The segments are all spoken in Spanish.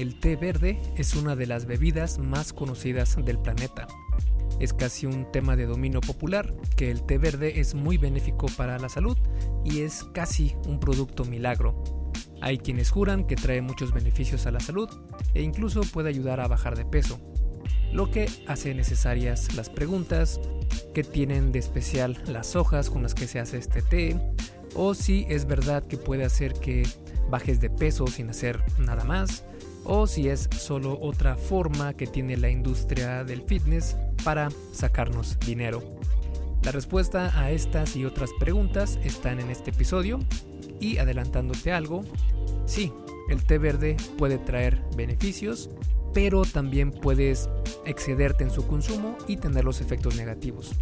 El té verde es una de las bebidas más conocidas del planeta. Es casi un tema de dominio popular que el té verde es muy benéfico para la salud y es casi un producto milagro. Hay quienes juran que trae muchos beneficios a la salud e incluso puede ayudar a bajar de peso, lo que hace necesarias las preguntas, qué tienen de especial las hojas con las que se hace este té, o si es verdad que puede hacer que bajes de peso sin hacer nada más, o si es solo otra forma que tiene la industria del fitness para sacarnos dinero. La respuesta a estas y otras preguntas están en este episodio y adelantándote algo, sí, el té verde puede traer beneficios, pero también puedes excederte en su consumo y tener los efectos negativos.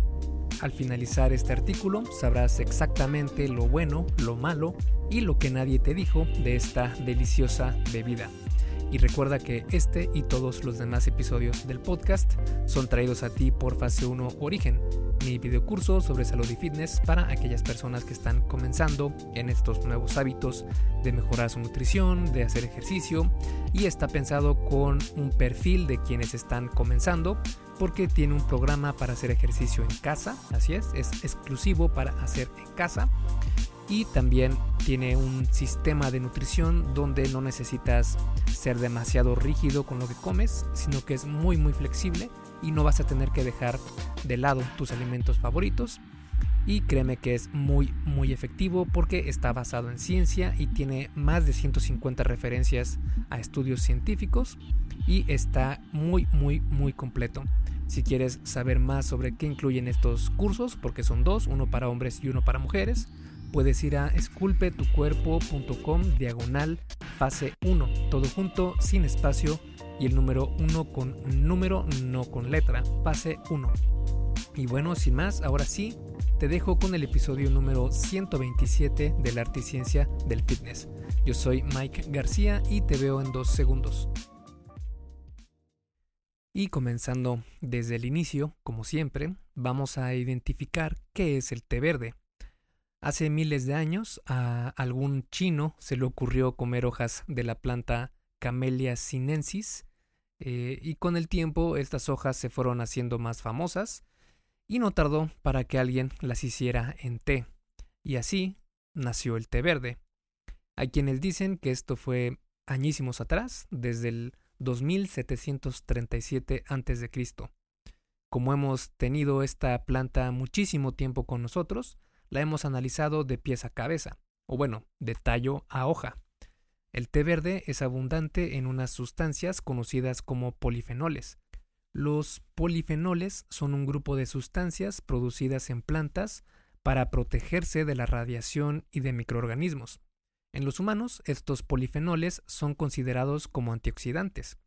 Al finalizar este artículo sabrás exactamente lo bueno, lo malo y lo que nadie te dijo de esta deliciosa bebida. Y recuerda que este y todos los demás episodios del podcast son traídos a ti por Fase 1 Origen, mi videocurso sobre salud y fitness para aquellas personas que están comenzando en estos nuevos hábitos de mejorar su nutrición, de hacer ejercicio y está pensado con un perfil de quienes están comenzando porque tiene un programa para hacer ejercicio en casa, así es, es exclusivo para hacer en casa y también tiene un sistema de nutrición donde no necesitas ser demasiado rígido con lo que comes, sino que es muy muy flexible y no vas a tener que dejar de lado tus alimentos favoritos. Y créeme que es muy muy efectivo porque está basado en ciencia y tiene más de 150 referencias a estudios científicos y está muy muy muy completo. Si quieres saber más sobre qué incluyen estos cursos, porque son dos, uno para hombres y uno para mujeres, puedes ir a esculpetucuerpo.com diagonal fase 1, todo junto, sin espacio y el número 1 con número, no con letra, fase 1. Y bueno, sin más, ahora sí, te dejo con el episodio número 127 del arte y ciencia del fitness. Yo soy Mike García y te veo en dos segundos. Y comenzando desde el inicio, como siempre, vamos a identificar qué es el té verde. Hace miles de años a algún chino se le ocurrió comer hojas de la planta Camellia sinensis eh, y con el tiempo estas hojas se fueron haciendo más famosas y no tardó para que alguien las hiciera en té y así nació el té verde. Hay quienes dicen que esto fue añísimos atrás, desde el 2737 a.C. Como hemos tenido esta planta muchísimo tiempo con nosotros, la hemos analizado de pies a cabeza, o bueno, de tallo a hoja. El té verde es abundante en unas sustancias conocidas como polifenoles. Los polifenoles son un grupo de sustancias producidas en plantas para protegerse de la radiación y de microorganismos. En los humanos, estos polifenoles son considerados como antioxidantes.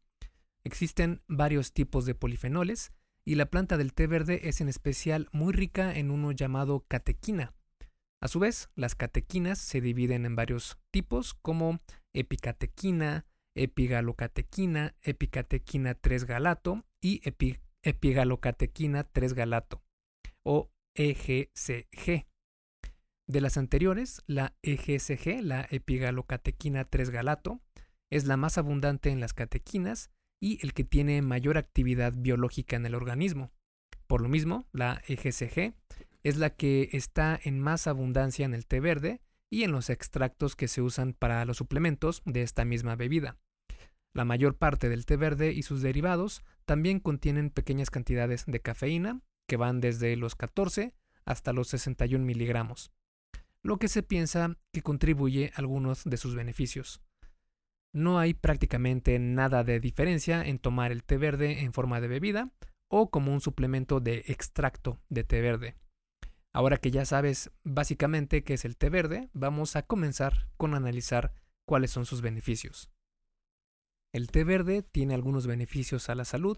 Existen varios tipos de polifenoles y la planta del té verde es en especial muy rica en uno llamado catequina. A su vez, las catequinas se dividen en varios tipos como epicatequina, epigalocatequina, epicatequina 3-galato y epigalocatequina 3-galato o EGCG. De las anteriores, la EGCG, la epigalocatequina 3-galato, es la más abundante en las catequinas y el que tiene mayor actividad biológica en el organismo. Por lo mismo, la EGCG es la que está en más abundancia en el té verde y en los extractos que se usan para los suplementos de esta misma bebida. La mayor parte del té verde y sus derivados también contienen pequeñas cantidades de cafeína, que van desde los 14 hasta los 61 miligramos, lo que se piensa que contribuye a algunos de sus beneficios. No hay prácticamente nada de diferencia en tomar el té verde en forma de bebida o como un suplemento de extracto de té verde. Ahora que ya sabes básicamente qué es el té verde, vamos a comenzar con analizar cuáles son sus beneficios. El té verde tiene algunos beneficios a la salud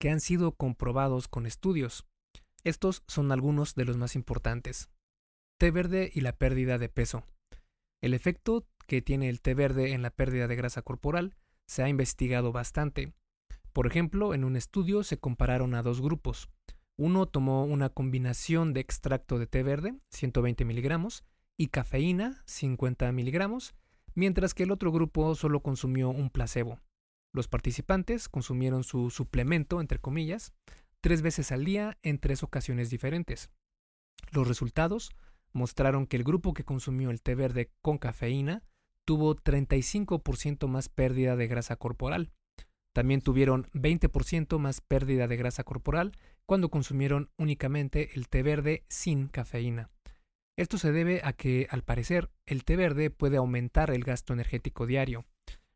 que han sido comprobados con estudios. Estos son algunos de los más importantes. Té verde y la pérdida de peso. El efecto que tiene el té verde en la pérdida de grasa corporal se ha investigado bastante. Por ejemplo, en un estudio se compararon a dos grupos. Uno tomó una combinación de extracto de té verde, 120 miligramos, y cafeína, 50 miligramos, mientras que el otro grupo solo consumió un placebo. Los participantes consumieron su suplemento, entre comillas, tres veces al día en tres ocasiones diferentes. Los resultados mostraron que el grupo que consumió el té verde con cafeína tuvo 35% más pérdida de grasa corporal. También tuvieron 20% más pérdida de grasa corporal cuando consumieron únicamente el té verde sin cafeína. Esto se debe a que, al parecer, el té verde puede aumentar el gasto energético diario,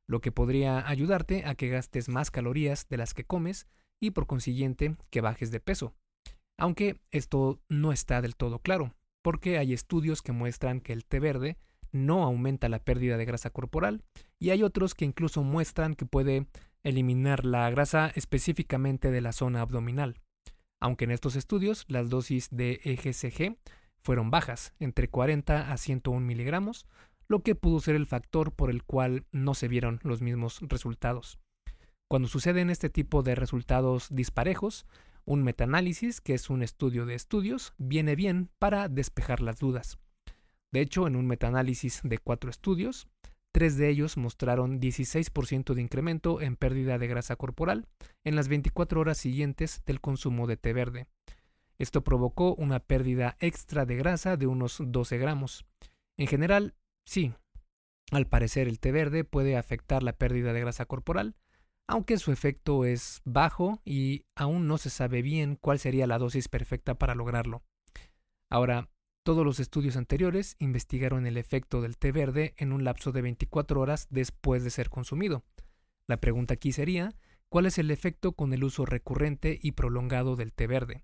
lo que podría ayudarte a que gastes más calorías de las que comes y por consiguiente que bajes de peso. Aunque esto no está del todo claro, porque hay estudios que muestran que el té verde no aumenta la pérdida de grasa corporal y hay otros que incluso muestran que puede eliminar la grasa específicamente de la zona abdominal. Aunque en estos estudios las dosis de EGCG fueron bajas, entre 40 a 101 miligramos, lo que pudo ser el factor por el cual no se vieron los mismos resultados. Cuando suceden este tipo de resultados disparejos, un metaanálisis, que es un estudio de estudios, viene bien para despejar las dudas. De hecho, en un metaanálisis de cuatro estudios, tres de ellos mostraron 16% de incremento en pérdida de grasa corporal en las 24 horas siguientes del consumo de té verde. Esto provocó una pérdida extra de grasa de unos 12 gramos. En general, sí, al parecer el té verde puede afectar la pérdida de grasa corporal, aunque su efecto es bajo y aún no se sabe bien cuál sería la dosis perfecta para lograrlo. Ahora, todos los estudios anteriores investigaron el efecto del té verde en un lapso de 24 horas después de ser consumido. La pregunta aquí sería, ¿cuál es el efecto con el uso recurrente y prolongado del té verde?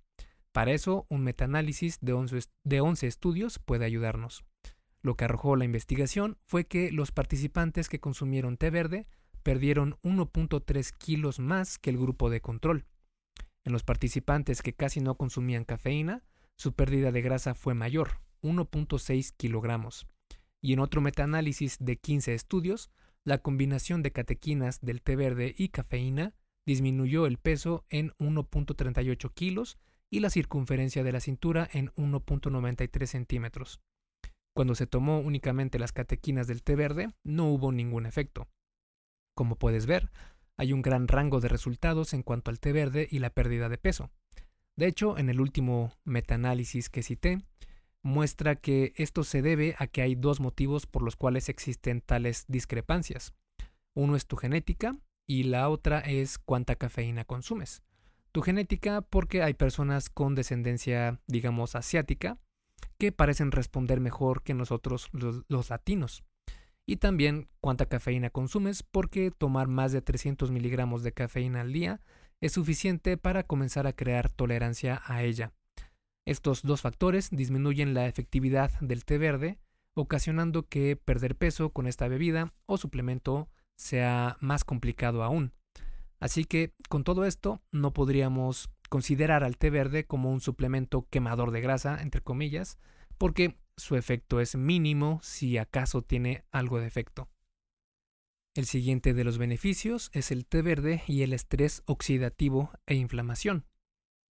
Para eso, un metaanálisis de 11, de 11 estudios puede ayudarnos. Lo que arrojó la investigación fue que los participantes que consumieron té verde perdieron 1.3 kilos más que el grupo de control. En los participantes que casi no consumían cafeína, su pérdida de grasa fue mayor, 1.6 kilogramos. Y en otro metaanálisis de 15 estudios, la combinación de catequinas del té verde y cafeína disminuyó el peso en 1.38 kilos y la circunferencia de la cintura en 1.93 centímetros. Cuando se tomó únicamente las catequinas del té verde, no hubo ningún efecto. Como puedes ver, hay un gran rango de resultados en cuanto al té verde y la pérdida de peso. De hecho, en el último metaanálisis que cité, muestra que esto se debe a que hay dos motivos por los cuales existen tales discrepancias. Uno es tu genética y la otra es cuánta cafeína consumes. Tu genética porque hay personas con descendencia, digamos, asiática, que parecen responder mejor que nosotros los, latinos y también cuánta cafeína consumes porque tomar más de 300 miligramos de cafeína al día es suficiente para comenzar a crear tolerancia a ella. Estos dos factores disminuyen la efectividad del té verde, ocasionando que perder peso con esta bebida o suplemento sea más complicado aún. Así que con todo esto no podríamos considerar al té verde como un suplemento quemador de grasa, entre comillas, porque su efecto es mínimo si acaso tiene algo de efecto. El siguiente de los beneficios es el té verde y el estrés oxidativo e inflamación.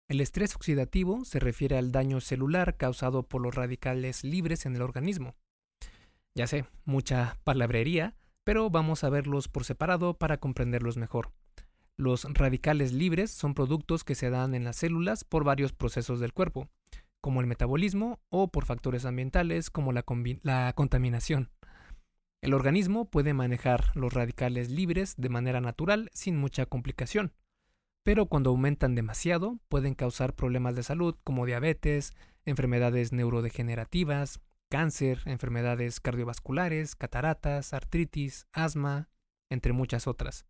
El estrés oxidativo se refiere al daño celular causado por los radicales libres en el organismo. Ya sé, mucha palabrería, pero vamos a verlos por separado para comprenderlos mejor. Los radicales libres son productos que se dan en las células por varios procesos del cuerpo, como el metabolismo o por factores ambientales como la, contaminación. El organismo puede manejar los radicales libres de manera natural sin mucha complicación, pero cuando aumentan demasiado pueden causar problemas de salud como diabetes, enfermedades neurodegenerativas, cáncer, enfermedades cardiovasculares, cataratas, artritis, asma, entre muchas otras.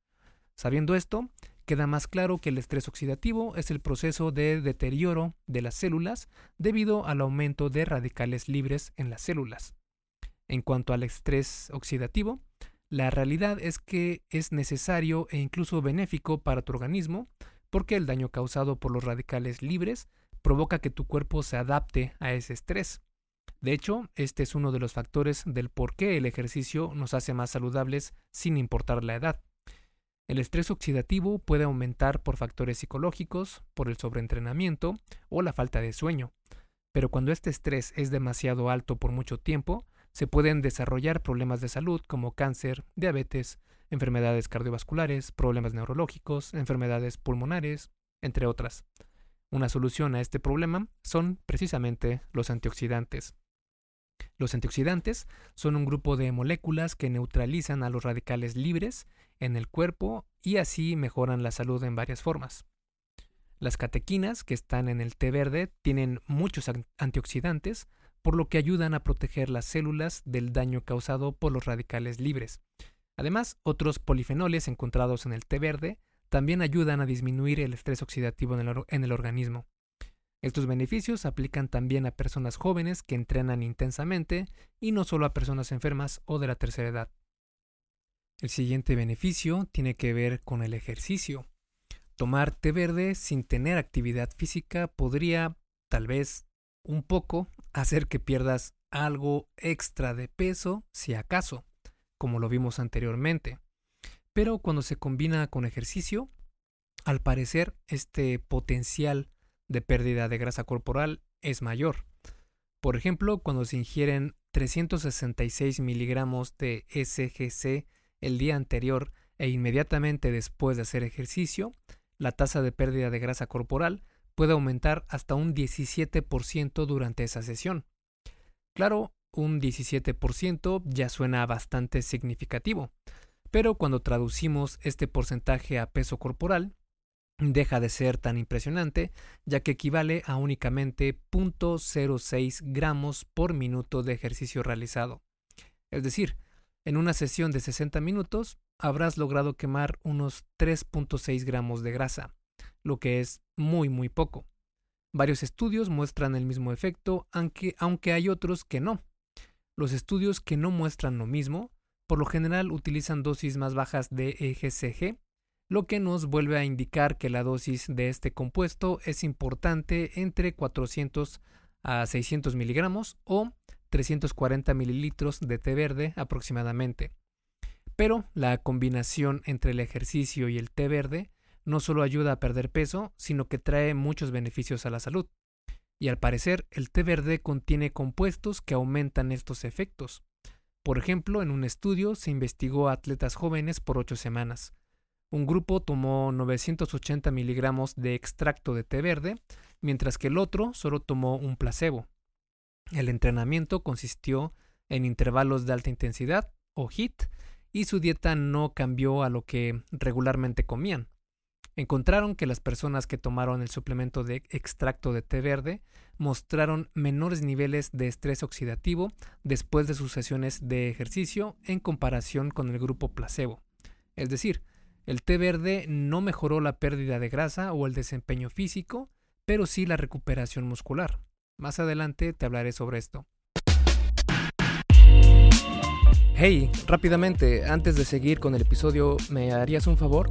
Sabiendo esto, queda más claro que el estrés oxidativo es el proceso de deterioro de las células debido al aumento de radicales libres en las células. En cuanto al estrés oxidativo, la realidad es que es necesario e incluso benéfico para tu organismo porque el daño causado por los radicales libres provoca que tu cuerpo se adapte a ese estrés. De hecho, este es uno de los factores del por qué el ejercicio nos hace más saludables sin importar la edad. El estrés oxidativo puede aumentar por factores psicológicos, por el sobreentrenamiento o la falta de sueño, pero cuando este estrés es demasiado alto por mucho tiempo, se pueden desarrollar problemas de salud como cáncer, diabetes, enfermedades cardiovasculares, problemas neurológicos, enfermedades pulmonares, entre otras. Una solución a este problema son precisamente los antioxidantes. Los antioxidantes son un grupo de moléculas que neutralizan a los radicales libres en el cuerpo y así mejoran la salud en varias formas. Las catequinas que están en el té verde tienen muchos antioxidantes, por lo que ayudan a proteger las células del daño causado por los radicales libres. Además, otros polifenoles encontrados en el té verde también ayudan a disminuir el estrés oxidativo en el, organismo. Estos beneficios aplican también a personas jóvenes que entrenan intensamente y no solo a personas enfermas o de la tercera edad. El siguiente beneficio tiene que ver con el ejercicio. Tomar té verde sin tener actividad física podría, tal vez, un poco, hacer que pierdas algo extra de peso, si acaso, como lo vimos anteriormente. Pero cuando se combina con ejercicio, al parecer este potencial de pérdida de grasa corporal es mayor. Por ejemplo, cuando se ingieren 366 miligramos de SGC el día anterior e inmediatamente después de hacer ejercicio, la tasa de pérdida de grasa corporal puede aumentar hasta un 17% durante esa sesión. Claro, un 17% ya suena bastante significativo, pero cuando traducimos este porcentaje a peso corporal, deja de ser tan impresionante, ya que equivale a únicamente 0.06 gramos por minuto de ejercicio realizado. Es decir, en una sesión de 60 minutos habrás logrado quemar unos 3.6 gramos de grasa, lo que es muy muy poco. Varios estudios muestran el mismo efecto, aunque, aunque hay otros que no. Los estudios que no muestran lo mismo, por lo general utilizan dosis más bajas de EGCG, lo que nos vuelve a indicar que la dosis de este compuesto es importante entre 400 a 600 miligramos o 340 mililitros de té verde aproximadamente. Pero la combinación entre el ejercicio y el té verde no solo ayuda a perder peso, sino que trae muchos beneficios a la salud. Y al parecer, el té verde contiene compuestos que aumentan estos efectos. Por ejemplo, en un estudio se investigó a atletas jóvenes por ocho semanas. Un grupo tomó 980 miligramos de extracto de té verde, mientras que el otro solo tomó un placebo. El entrenamiento consistió en intervalos de alta intensidad, o HIT, y su dieta no cambió a lo que regularmente comían. Encontraron que las personas que tomaron el suplemento de extracto de té verde mostraron menores niveles de estrés oxidativo después de sus sesiones de ejercicio en comparación con el grupo placebo. Es decir, el té verde no mejoró la pérdida de grasa o el desempeño físico, pero sí la recuperación muscular. Más adelante te hablaré sobre esto. Hey, rápidamente, antes de seguir con el episodio, ¿me harías un favor?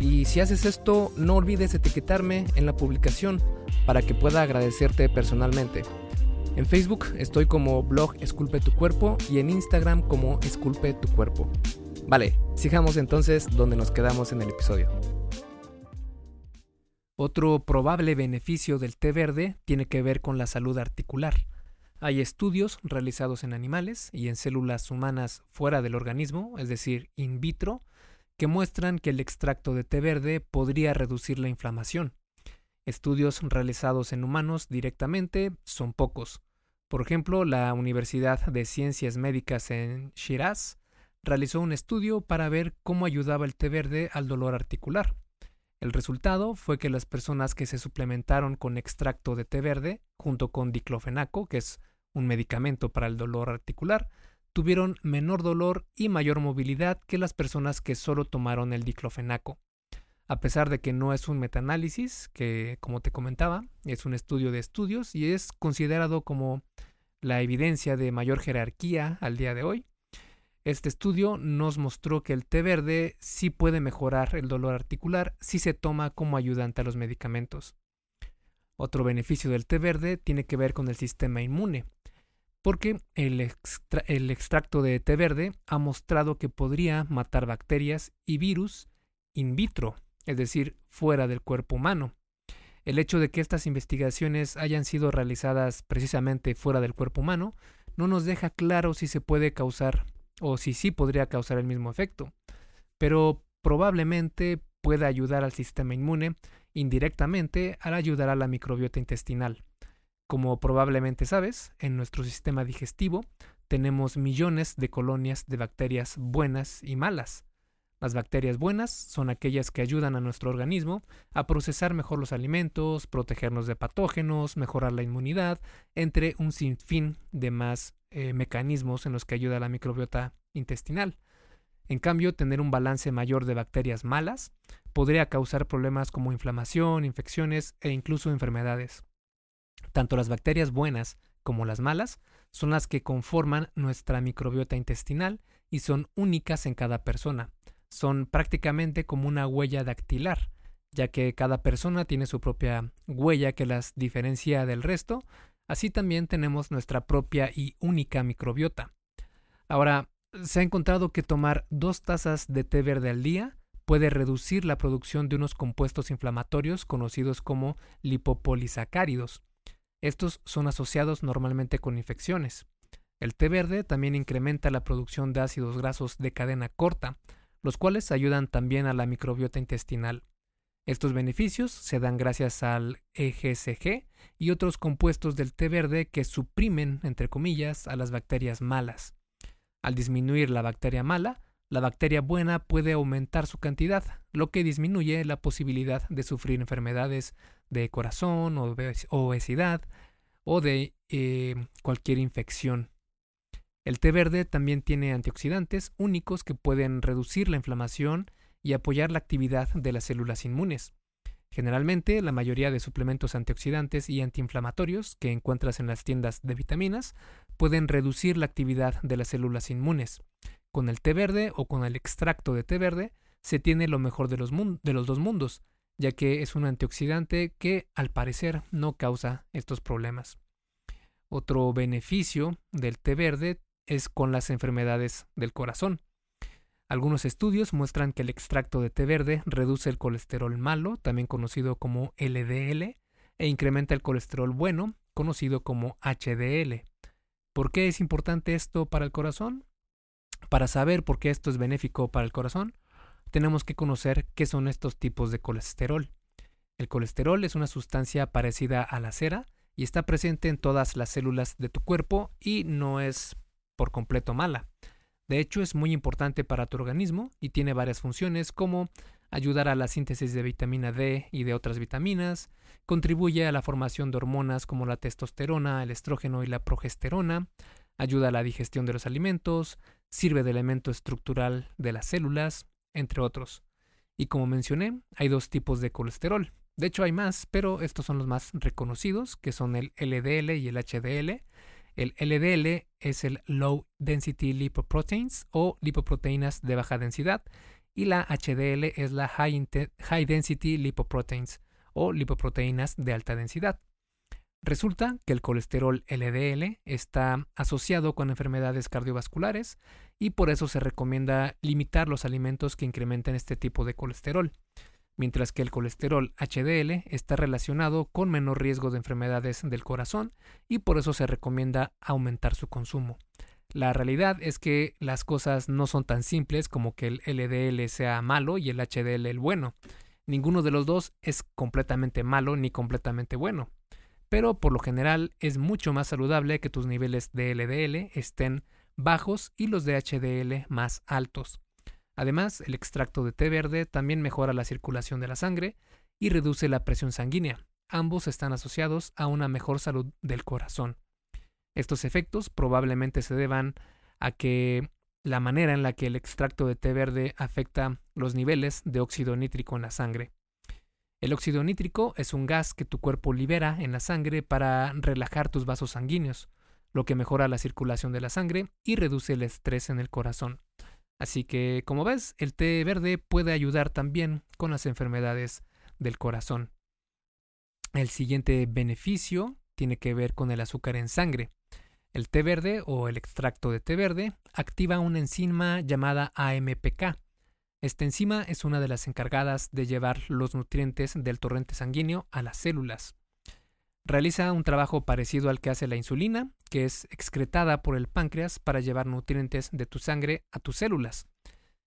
Y si haces esto, no olvides etiquetarme en la publicación para que pueda agradecerte personalmente. En Facebook estoy como blog Esculpe tu cuerpo y en Instagram como Esculpe tu cuerpo. Vale, sigamos entonces donde nos quedamos en el episodio. Otro probable beneficio del té verde tiene que ver con la salud articular. Hay estudios realizados en animales y en células humanas fuera del organismo, es decir, in vitro, que muestran que el extracto de té verde podría reducir la inflamación. Estudios realizados en humanos directamente son pocos. Por ejemplo, la Universidad de Ciencias Médicas en Shiraz realizó un estudio para ver cómo ayudaba el té verde al dolor articular. El resultado fue que las personas que se suplementaron con extracto de té verde, junto con diclofenaco, que es un medicamento para el dolor articular, tuvieron menor dolor y mayor movilidad que las personas que solo tomaron el diclofenaco. A pesar de que no es un metaanálisis, que como te comentaba, es un estudio de estudios y es considerado como la evidencia de mayor jerarquía al día de hoy. Este estudio nos mostró que el té verde sí puede mejorar el dolor articular si se toma como ayudante a los medicamentos. Otro beneficio del té verde tiene que ver con el sistema inmune, porque el, extracto de té verde ha mostrado que podría matar bacterias y virus in vitro, es decir, fuera del cuerpo humano. El hecho de que estas investigaciones hayan sido realizadas precisamente fuera del cuerpo humano no nos deja claro si se puede causar o si sí podría causar el mismo efecto, pero probablemente pueda ayudar al sistema inmune indirectamente al ayudar a la microbiota intestinal. Como probablemente sabes, en nuestro sistema digestivo tenemos millones de colonias de bacterias buenas y malas. Las bacterias buenas son aquellas que ayudan a nuestro organismo a procesar mejor los alimentos, protegernos de patógenos, mejorar la inmunidad, entre un sinfín de más eh, mecanismos en los que ayuda la microbiota intestinal. En cambio, tener un balance mayor de bacterias malas podría causar problemas como inflamación, infecciones e incluso enfermedades. Tanto las bacterias buenas como las malas son las que conforman nuestra microbiota intestinal y son únicas en cada persona. Son prácticamente como una huella dactilar, ya que cada persona tiene su propia huella que las diferencia del resto Así también tenemos nuestra propia y única microbiota. Ahora, se ha encontrado que tomar dos tazas de té verde al día puede reducir la producción de unos compuestos inflamatorios conocidos como lipopolisacáridos. Estos son asociados normalmente con infecciones. El té verde también incrementa la producción de ácidos grasos de cadena corta, los cuales ayudan también a la microbiota intestinal. Estos beneficios se dan gracias al EGCG y otros compuestos del té verde que suprimen, entre comillas, a las bacterias malas. Al disminuir la bacteria mala, la bacteria buena puede aumentar su cantidad, lo que disminuye la posibilidad de sufrir enfermedades de corazón obesidad o de eh, cualquier infección. El té verde también tiene antioxidantes únicos que pueden reducir la inflamación y apoyar la actividad de las células inmunes. Generalmente, la mayoría de suplementos antioxidantes y antiinflamatorios que encuentras en las tiendas de vitaminas pueden reducir la actividad de las células inmunes. Con el té verde o con el extracto de té verde se tiene lo mejor de los, de los dos mundos, ya que es un antioxidante que al parecer no causa estos problemas. Otro beneficio del té verde es con las enfermedades del corazón. Algunos estudios muestran que el extracto de té verde reduce el colesterol malo, también conocido como LDL, e incrementa el colesterol bueno, conocido como HDL. ¿Por qué es importante esto para el corazón? Para saber por qué esto es benéfico para el corazón, tenemos que conocer qué son estos tipos de colesterol. El colesterol es una sustancia parecida a la cera y está presente en todas las células de tu cuerpo y no es por completo mala. De hecho, es muy importante para tu organismo y tiene varias funciones como ayudar a la síntesis de vitamina D y de otras vitaminas, contribuye a la formación de hormonas como la testosterona, el estrógeno y la progesterona, ayuda a la digestión de los alimentos, sirve de elemento estructural de las células, entre otros. Y como mencioné, hay dos tipos de colesterol. De hecho hay más, pero estos son los más reconocidos, que son el LDL y el HDL, el LDL es el Low Density Lipoproteins o lipoproteínas de baja densidad y la HDL es la High, Density Lipoproteins o lipoproteínas de alta densidad. Resulta que el colesterol LDL está asociado con enfermedades cardiovasculares y por eso se recomienda limitar los alimentos que incrementen este tipo de colesterol mientras que el colesterol HDL está relacionado con menor riesgo de enfermedades del corazón y por eso se recomienda aumentar su consumo. La realidad es que las cosas no son tan simples como que el LDL sea malo y el HDL el bueno. Ninguno de los dos es completamente malo ni completamente bueno. Pero por lo general es mucho más saludable que tus niveles de LDL estén bajos y los de HDL más altos. Además, el extracto de té verde también mejora la circulación de la sangre y reduce la presión sanguínea. Ambos están asociados a una mejor salud del corazón. Estos efectos probablemente se deban a que la manera en la que el extracto de té verde afecta los niveles de óxido nítrico en la sangre. El óxido nítrico es un gas que tu cuerpo libera en la sangre para relajar tus vasos sanguíneos, lo que mejora la circulación de la sangre y reduce el estrés en el corazón. Así que, como ves, el té verde puede ayudar también con las enfermedades del corazón. El siguiente beneficio tiene que ver con el azúcar en sangre. El té verde o el extracto de té verde activa una enzima llamada AMPK. Esta enzima es una de las encargadas de llevar los nutrientes del torrente sanguíneo a las células. Realiza un trabajo parecido al que hace la insulina, que es excretada por el páncreas para llevar nutrientes de tu sangre a tus células.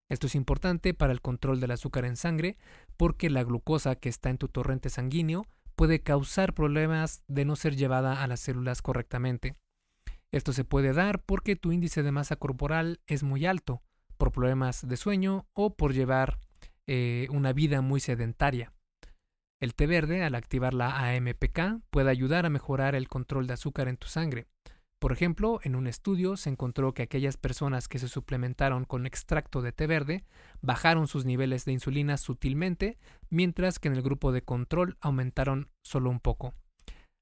Esto es importante para el control del azúcar en sangre porque la glucosa que está en tu torrente sanguíneo puede causar problemas de no ser llevada a las células correctamente. Esto se puede dar porque tu índice de masa corporal es muy alto, por problemas de sueño o por llevar eh, una vida muy sedentaria. El té verde, al activar la AMPK, puede ayudar a mejorar el control de azúcar en tu sangre. Por ejemplo, en un estudio se encontró que aquellas personas que se suplementaron con extracto de té verde bajaron sus niveles de insulina sutilmente, mientras que en el grupo de control aumentaron solo un poco.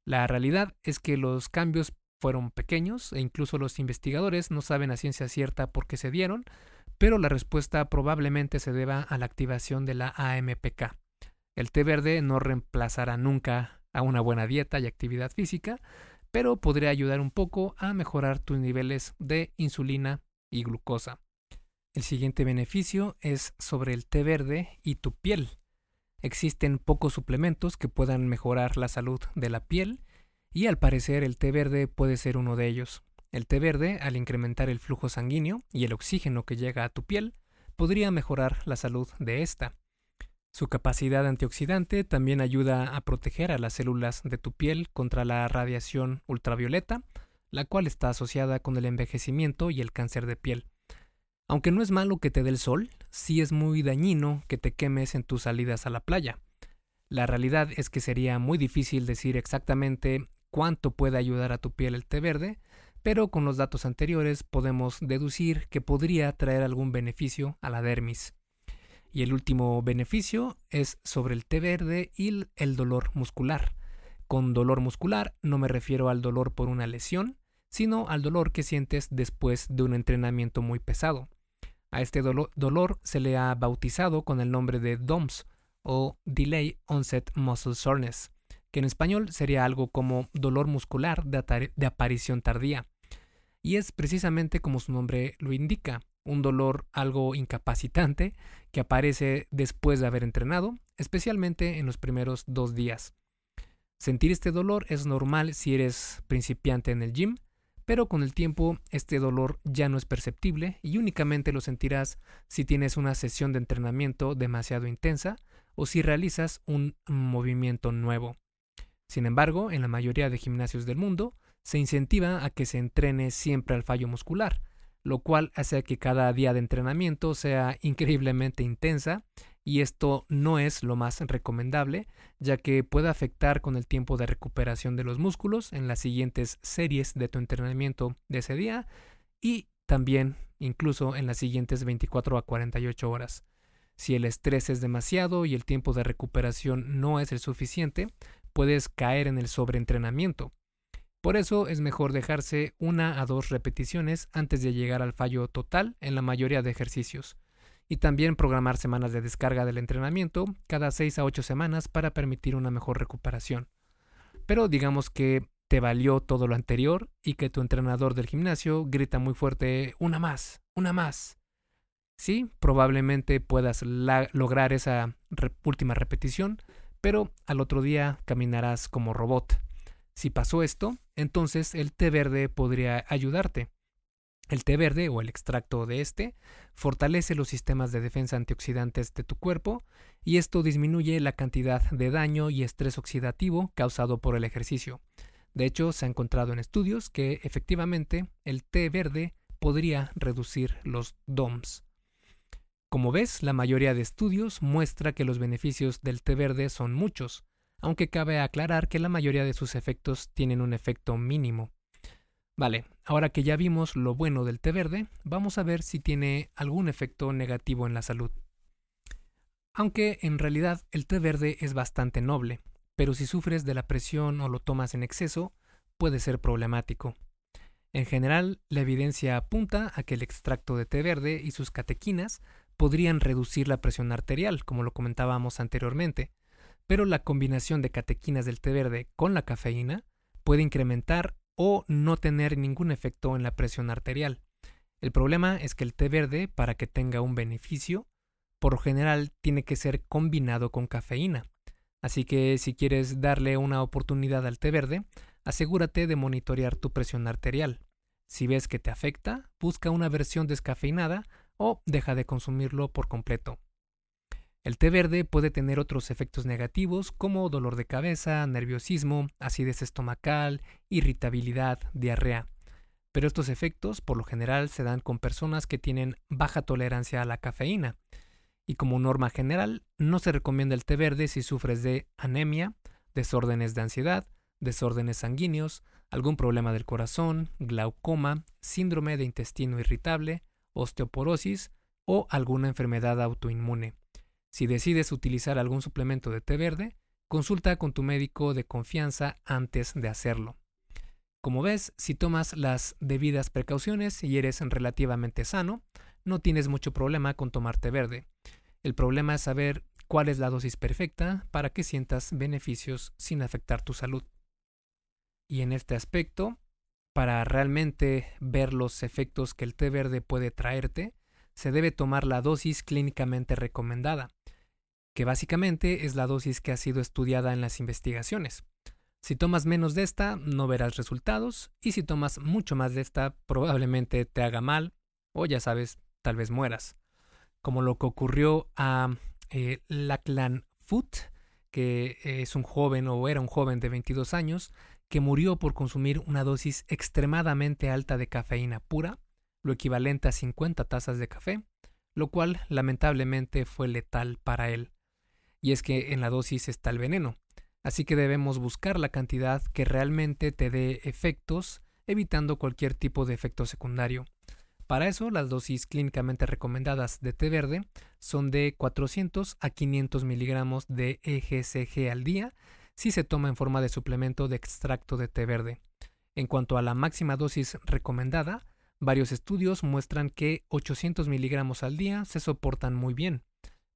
La realidad es que los cambios fueron pequeños e incluso los investigadores no saben a ciencia cierta por qué se dieron, pero la respuesta probablemente se deba a la activación de la AMPK. El té verde no reemplazará nunca a una buena dieta y actividad física, pero podría ayudar un poco a mejorar tus niveles de insulina y glucosa. El siguiente beneficio es sobre el té verde y tu piel. Existen pocos suplementos que puedan mejorar la salud de la piel y al parecer el té verde puede ser uno de ellos. El té verde, al incrementar el flujo sanguíneo y el oxígeno que llega a tu piel, podría mejorar la salud de esta. Su capacidad antioxidante también ayuda a proteger a las células de tu piel contra la radiación ultravioleta, la cual está asociada con el envejecimiento y el cáncer de piel. Aunque no es malo que te dé el sol, sí es muy dañino que te quemes en tus salidas a la playa. La realidad es que sería muy difícil decir exactamente cuánto puede ayudar a tu piel el té verde, pero con los datos anteriores podemos deducir que podría traer algún beneficio a la dermis. Y el último beneficio es sobre el té verde y el dolor muscular. Con dolor muscular no me refiero al dolor por una lesión, sino al dolor que sientes después de un entrenamiento muy pesado. A este dolor se le ha bautizado con el nombre de DOMS o Delay Onset Muscle Soreness, que en español sería algo como dolor muscular de, aparición tardía. Y es precisamente como su nombre lo indica, un dolor algo incapacitante que aparece después de haber entrenado, especialmente en los primeros dos días. Sentir este dolor es normal si eres principiante en el gym, pero con el tiempo este dolor ya no es perceptible y únicamente lo sentirás si tienes una sesión de entrenamiento demasiado intensa o si realizas un movimiento nuevo. Sin embargo, en la mayoría de gimnasios del mundo, se incentiva a que se entrene siempre al fallo muscular, lo cual hace que cada día de entrenamiento sea increíblemente intensa y esto no es lo más recomendable, ya que puede afectar con el tiempo de recuperación de los músculos en las siguientes series de tu entrenamiento de ese día y también incluso en las siguientes 24 a 48 horas. Si el estrés es demasiado y el tiempo de recuperación no es el suficiente, puedes caer en el sobreentrenamiento, por eso es mejor dejarse una a dos repeticiones antes de llegar al fallo total en la mayoría de ejercicios. Y también programar semanas de descarga del entrenamiento cada 6 a 8 semanas para permitir una mejor recuperación. Pero digamos que te valió todo lo anterior y que tu entrenador del gimnasio grita muy fuerte una más, una más. Sí, probablemente puedas lograr esa última repetición, pero al otro día caminarás como robot si pasó esto, entonces el té verde podría ayudarte. El té verde o el extracto de este fortalece los sistemas de defensa antioxidantes de tu cuerpo y esto disminuye la cantidad de daño y estrés oxidativo causado por el ejercicio. De hecho, se ha encontrado en estudios que efectivamente el té verde podría reducir los DOMS. Como ves, la mayoría de estudios muestra que los beneficios del té verde son muchos, aunque cabe aclarar que la mayoría de sus efectos tienen un efecto mínimo. Vale, ahora que ya vimos lo bueno del té verde, vamos a ver si tiene algún efecto negativo en la salud. Aunque en realidad el té verde es bastante noble, pero si sufres de la presión o lo tomas en exceso, puede ser problemático. En general, la evidencia apunta a que el extracto de té verde y sus catequinas podrían reducir la presión arterial, como lo comentábamos anteriormente, pero la combinación de catequinas del té verde con la cafeína puede incrementar o no tener ningún efecto en la presión arterial. El problema es que el té verde, para que tenga un beneficio, por lo general tiene que ser combinado con cafeína. Así que si quieres darle una oportunidad al té verde, asegúrate de monitorear tu presión arterial. Si ves que te afecta, busca una versión descafeinada o deja de consumirlo por completo. El té verde puede tener otros efectos negativos como dolor de cabeza, nerviosismo, acidez estomacal, irritabilidad, diarrea. Pero estos efectos por lo general se dan con personas que tienen baja tolerancia a la cafeína. Y como norma general, no se recomienda el té verde si sufres de anemia, desórdenes de ansiedad, desórdenes sanguíneos, algún problema del corazón, glaucoma, síndrome de intestino irritable, osteoporosis o alguna enfermedad autoinmune. Si decides utilizar algún suplemento de té verde, consulta con tu médico de confianza antes de hacerlo. Como ves, si tomas las debidas precauciones y eres relativamente sano, no tienes mucho problema con tomar té verde. El problema es saber cuál es la dosis perfecta para que sientas beneficios sin afectar tu salud. Y en este aspecto, para realmente ver los efectos que el té verde puede traerte, se debe tomar la dosis clínicamente recomendada, que básicamente es la dosis que ha sido estudiada en las investigaciones. Si tomas menos de esta, no verás resultados, y si tomas mucho más de esta, probablemente te haga mal, o ya sabes, tal vez mueras. Como lo que ocurrió a eh, Lachlan Foot, que es un joven o era un joven de 22 años, que murió por consumir una dosis extremadamente alta de cafeína pura, lo equivalente a 50 tazas de café, lo cual lamentablemente fue letal para él. Y es que en la dosis está el veneno, así que debemos buscar la cantidad que realmente te dé efectos, evitando cualquier tipo de efecto secundario. Para eso, las dosis clínicamente recomendadas de té verde son de 400 a 500 miligramos de EGCG al día si se toma en forma de suplemento de extracto de té verde. En cuanto a la máxima dosis recomendada, Varios estudios muestran que 800 miligramos al día se soportan muy bien,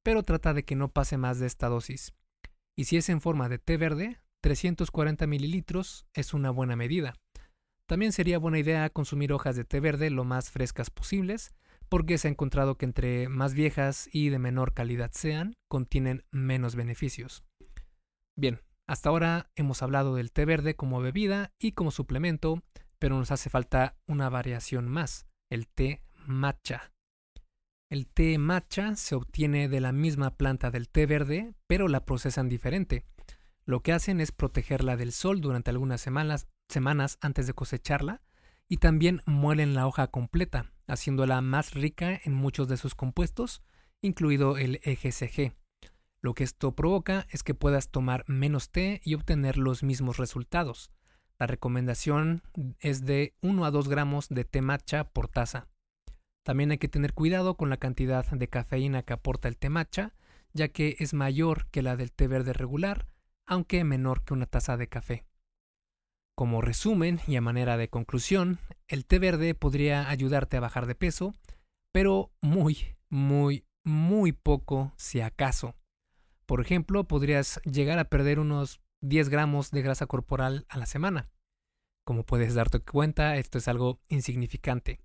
pero trata de que no pase más de esta dosis. Y si es en forma de té verde, 340 mililitros es una buena medida. También sería buena idea consumir hojas de té verde lo más frescas posibles, porque se ha encontrado que entre más viejas y de menor calidad sean, contienen menos beneficios. Bien, hasta ahora hemos hablado del té verde como bebida y como suplemento, pero nos hace falta una variación más, el té matcha. El té matcha se obtiene de la misma planta del té verde, pero la procesan diferente. Lo que hacen es protegerla del sol durante algunas semanas, antes de cosecharla y también muelen la hoja completa, haciéndola más rica en muchos de sus compuestos, incluido el EGCG. Lo que esto provoca es que puedas tomar menos té y obtener los mismos resultados. La recomendación es de 1 a 2 gramos de té matcha por taza. También hay que tener cuidado con la cantidad de cafeína que aporta el té matcha, ya que es mayor que la del té verde regular, aunque menor que una taza de café. Como resumen y a manera de conclusión, el té verde podría ayudarte a bajar de peso, pero muy, muy, muy poco si acaso. Por ejemplo, podrías llegar a perder unos 10 gramos de grasa corporal a la semana. Como puedes darte cuenta, esto es algo insignificante.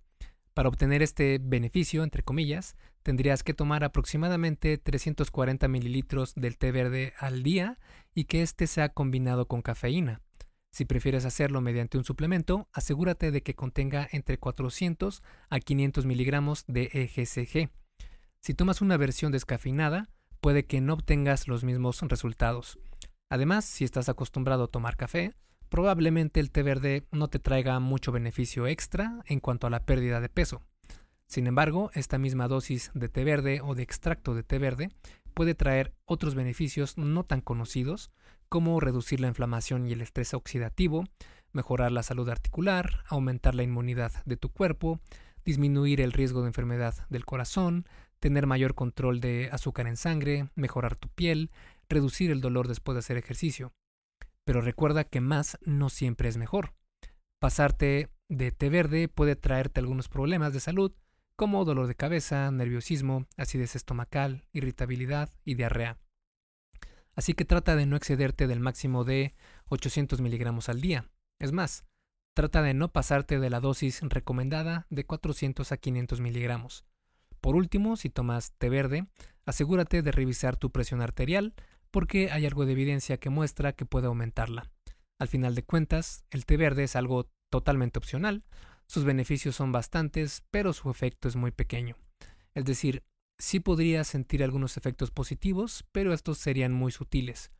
Para obtener este beneficio, entre comillas, tendrías que tomar aproximadamente 340 mililitros del té verde al día y que éste sea combinado con cafeína. Si prefieres hacerlo mediante un suplemento, asegúrate de que contenga entre 400 a 500 miligramos de EGCG. Si tomas una versión descafeinada, puede que no obtengas los mismos resultados. Además, si estás acostumbrado a tomar café, probablemente el té verde no te traiga mucho beneficio extra en cuanto a la pérdida de peso. Sin embargo, esta misma dosis de té verde o de extracto de té verde puede traer otros beneficios no tan conocidos, como reducir la inflamación y el estrés oxidativo, mejorar la salud articular, aumentar la inmunidad de tu cuerpo, disminuir el riesgo de enfermedad del corazón, tener mayor control de azúcar en sangre, mejorar tu piel, reducir el dolor después de hacer ejercicio. Pero recuerda que más no siempre es mejor. Pasarte de té verde puede traerte algunos problemas de salud, como dolor de cabeza, nerviosismo, acidez estomacal, irritabilidad y diarrea. Así que trata de no excederte del máximo de 800 miligramos al día. Es más, trata de no pasarte de la dosis recomendada de 400 a 500 miligramos. Por último, si tomas té verde, asegúrate de revisar tu presión arterial porque hay algo de evidencia que muestra que puede aumentarla. Al final de cuentas, el té verde es algo totalmente opcional, sus beneficios son bastantes, pero su efecto es muy pequeño. Es decir, sí podrías sentir algunos efectos positivos, pero estos serían muy sutiles.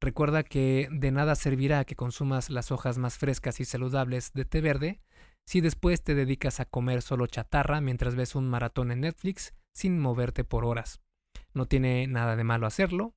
Recuerda que de nada servirá que consumas las hojas más frescas y saludables de té verde si después te dedicas a comer solo chatarra mientras ves un maratón en Netflix sin moverte por horas. No tiene nada de malo hacerlo,